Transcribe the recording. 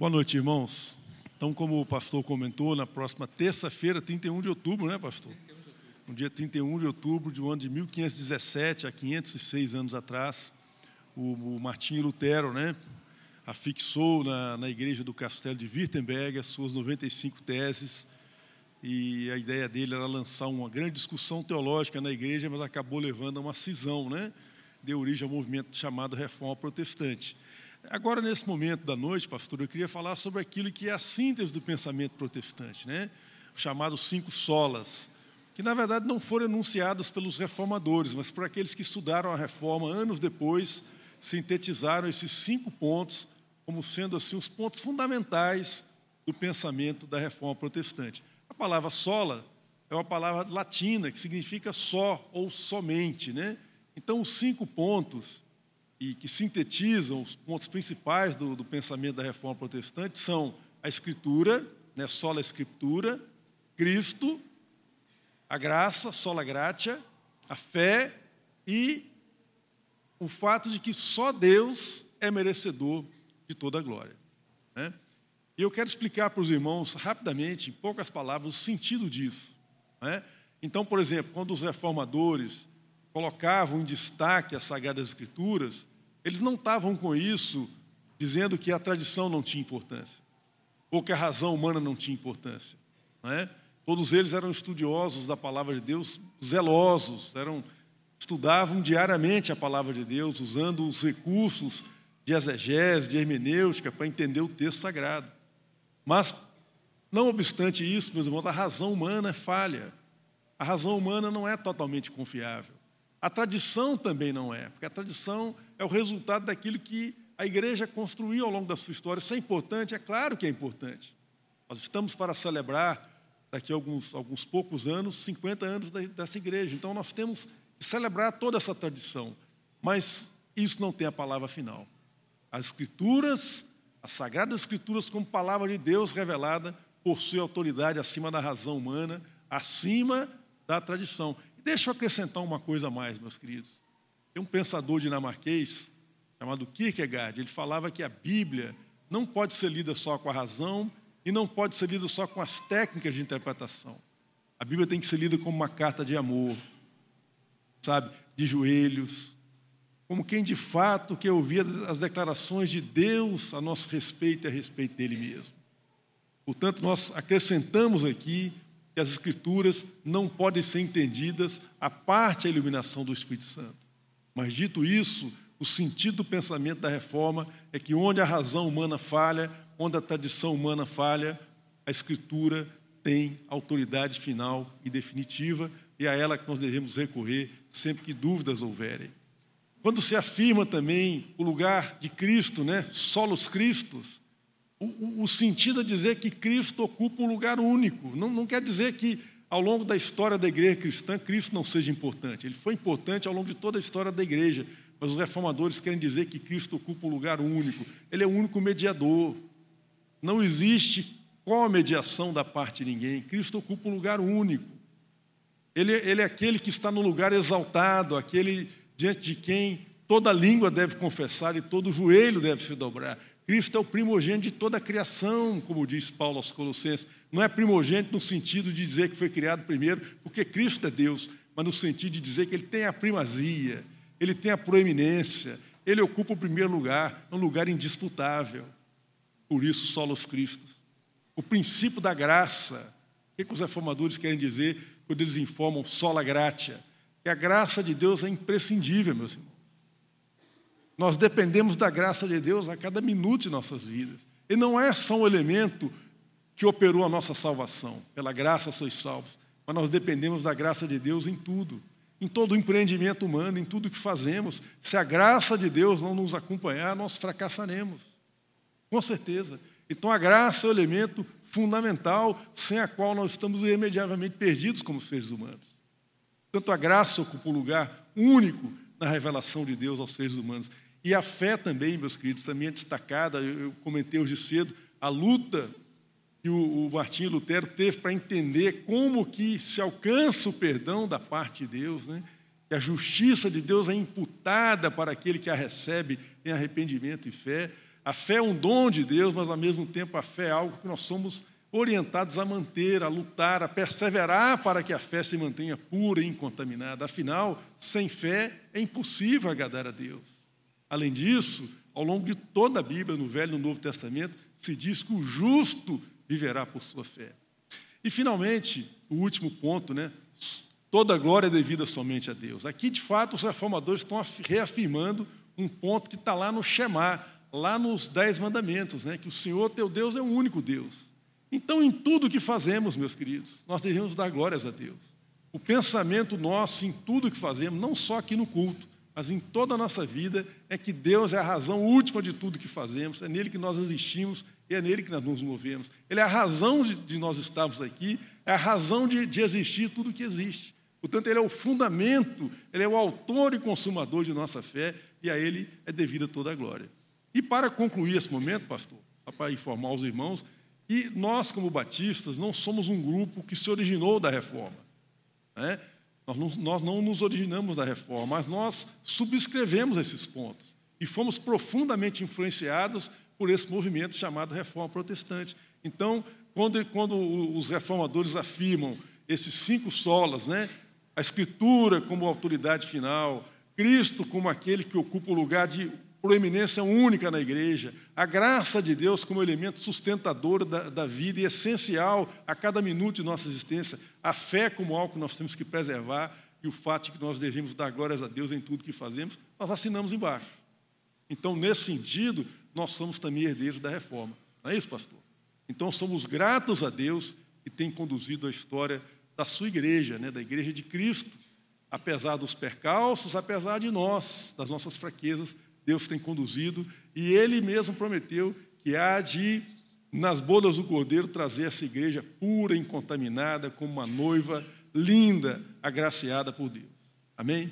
Boa noite, irmãos. Então, como o pastor comentou, na próxima terça-feira, 31 de outubro, né, pastor? No dia 31 de outubro de um ano de 1517, há 506 anos atrás, o, o Martinho Lutero, né, afixou na, na igreja do Castelo de Wittenberg as suas 95 teses e a ideia dele era lançar uma grande discussão teológica na igreja, mas acabou levando a uma cisão, né? Deu origem ao movimento chamado Reforma Protestante. Agora, nesse momento da noite, pastor, eu queria falar sobre aquilo que é a síntese do pensamento protestante, né? chamados cinco solas, que na verdade não foram enunciados pelos reformadores, mas por aqueles que estudaram a reforma anos depois, sintetizaram esses cinco pontos como sendo assim os pontos fundamentais do pensamento da reforma protestante. A palavra sola é uma palavra latina que significa só ou somente, né? Então, os cinco pontos e que sintetizam os pontos principais do, do pensamento da reforma protestante são a Escritura, né, sola Escritura, Cristo, a graça, sola gratia, a fé e o fato de que só Deus é merecedor de toda a glória. Né? E eu quero explicar para os irmãos rapidamente, em poucas palavras, o sentido disso. Né? Então, por exemplo, quando os reformadores colocavam em destaque as Sagradas Escrituras, eles não estavam com isso dizendo que a tradição não tinha importância, ou que a razão humana não tinha importância. Não é? Todos eles eram estudiosos da palavra de Deus, zelosos, eram, estudavam diariamente a palavra de Deus, usando os recursos de exegese, de hermenêutica, para entender o texto sagrado. Mas, não obstante isso, meus irmãos, a razão humana é falha. A razão humana não é totalmente confiável. A tradição também não é, porque a tradição é o resultado daquilo que a igreja construiu ao longo da sua história. Isso é importante? É claro que é importante. Nós estamos para celebrar, daqui a alguns, alguns poucos anos, 50 anos dessa igreja. Então nós temos que celebrar toda essa tradição. Mas isso não tem a palavra final. As Escrituras, as Sagradas Escrituras, como palavra de Deus revelada, possuem autoridade acima da razão humana, acima da tradição. Deixa eu acrescentar uma coisa a mais, meus queridos. Tem um pensador dinamarquês chamado Kierkegaard, ele falava que a Bíblia não pode ser lida só com a razão e não pode ser lida só com as técnicas de interpretação. A Bíblia tem que ser lida como uma carta de amor, sabe, de joelhos, como quem de fato quer ouvir as declarações de Deus a nosso respeito e a respeito dele mesmo. Portanto, nós acrescentamos aqui que as Escrituras não podem ser entendidas a parte da iluminação do Espírito Santo. Mas, dito isso, o sentido do pensamento da reforma é que onde a razão humana falha, onde a tradição humana falha, a Escritura tem autoridade final e definitiva, e é a ela que nós devemos recorrer sempre que dúvidas houverem. Quando se afirma também o lugar de Cristo, né, solos Cristos, o, o, sentido é dizer que Cristo ocupa um lugar único. Não, não quer dizer que ao longo da história da igreja cristã Cristo não seja importante. Ele foi importante ao longo de toda a história da igreja. Mas os reformadores querem dizer que Cristo ocupa um lugar único. Ele é o único mediador. Não existe co-mediação da parte de ninguém. Cristo ocupa um lugar único. Ele, ele é aquele que está no lugar exaltado, aquele diante de quem toda língua deve confessar e todo joelho deve se dobrar. Cristo é o primogênito de toda a criação, como diz Paulo aos Colossenses. Não é primogênito no sentido de dizer que foi criado primeiro, porque Cristo é Deus, mas no sentido de dizer que ele tem a primazia, ele tem a proeminência, ele ocupa o primeiro lugar, é um lugar indisputável. Por isso, solos Cristos. O princípio da graça. O que, que os reformadores querem dizer quando eles informam sola gratia? Que a graça de Deus é imprescindível, meus irmãos. Nós dependemos da graça de Deus a cada minuto de nossas vidas. E não é só um elemento que operou a nossa salvação. Pela graça sois salvos. Mas nós dependemos da graça de Deus em tudo. Em todo o empreendimento humano, em tudo que fazemos. Se a graça de Deus não nos acompanhar, nós fracassaremos. Com certeza. Então a graça é o elemento fundamental sem a qual nós estamos irremediavelmente perdidos como seres humanos. Tanto a graça ocupa um lugar único na revelação de Deus aos seres humanos. E a fé também, meus queridos, também é destacada. Eu comentei hoje cedo a luta que o, o Martinho Lutero teve para entender como que se alcança o perdão da parte de Deus, né? que a justiça de Deus é imputada para aquele que a recebe em arrependimento e fé. A fé é um dom de Deus, mas ao mesmo tempo a fé é algo que nós somos orientados a manter, a lutar, a perseverar para que a fé se mantenha pura e incontaminada. Afinal, sem fé é impossível agradar a Deus. Além disso, ao longo de toda a Bíblia, no Velho e no Novo Testamento, se diz que o justo viverá por sua fé. E finalmente, o último ponto, né? Toda glória é devida somente a Deus. Aqui, de fato, os reformadores estão reafirmando um ponto que está lá no Shema, lá nos Dez Mandamentos, né? que o Senhor teu Deus é o único Deus. Então, em tudo que fazemos, meus queridos, nós devemos dar glórias a Deus. O pensamento nosso em tudo que fazemos, não só aqui no culto, mas em toda a nossa vida, é que Deus é a razão última de tudo que fazemos, é nele que nós existimos e é nele que nós nos movemos. Ele é a razão de, nós estarmos aqui, é a razão de, de existir tudo que existe. Portanto, ele é o fundamento, ele é o autor e consumador de nossa fé, e a ele é devida toda a glória. E para concluir esse momento, pastor, para informar os irmãos, e nós, como batistas, não somos um grupo que se originou da reforma. Né? Nós, não, nós não nos originamos da reforma, mas nós subscrevemos esses pontos e fomos profundamente influenciados por esse movimento chamado Reforma Protestante. Então, quando, quando os reformadores afirmam esses cinco solas, né? a Escritura como autoridade final, Cristo como aquele que ocupa o lugar de proeminência única na igreja, a graça de Deus como elemento sustentador da, da, vida e essencial a cada minuto de nossa existência, a fé como algo que nós temos que preservar e o fato de que nós devemos dar glórias a Deus em tudo que fazemos, nós assinamos embaixo. Então, nesse sentido, nós somos também herdeiros da reforma. Não é isso, pastor? Então, somos gratos a Deus que tem conduzido a história da sua igreja, né, da igreja de Cristo, apesar dos percalços, apesar de nós, das nossas fraquezas, Deus tem conduzido, e Ele mesmo prometeu que há de, nas bodas do Cordeiro, trazer essa igreja pura, incontaminada, como uma noiva linda, agraciada por Deus. Amém?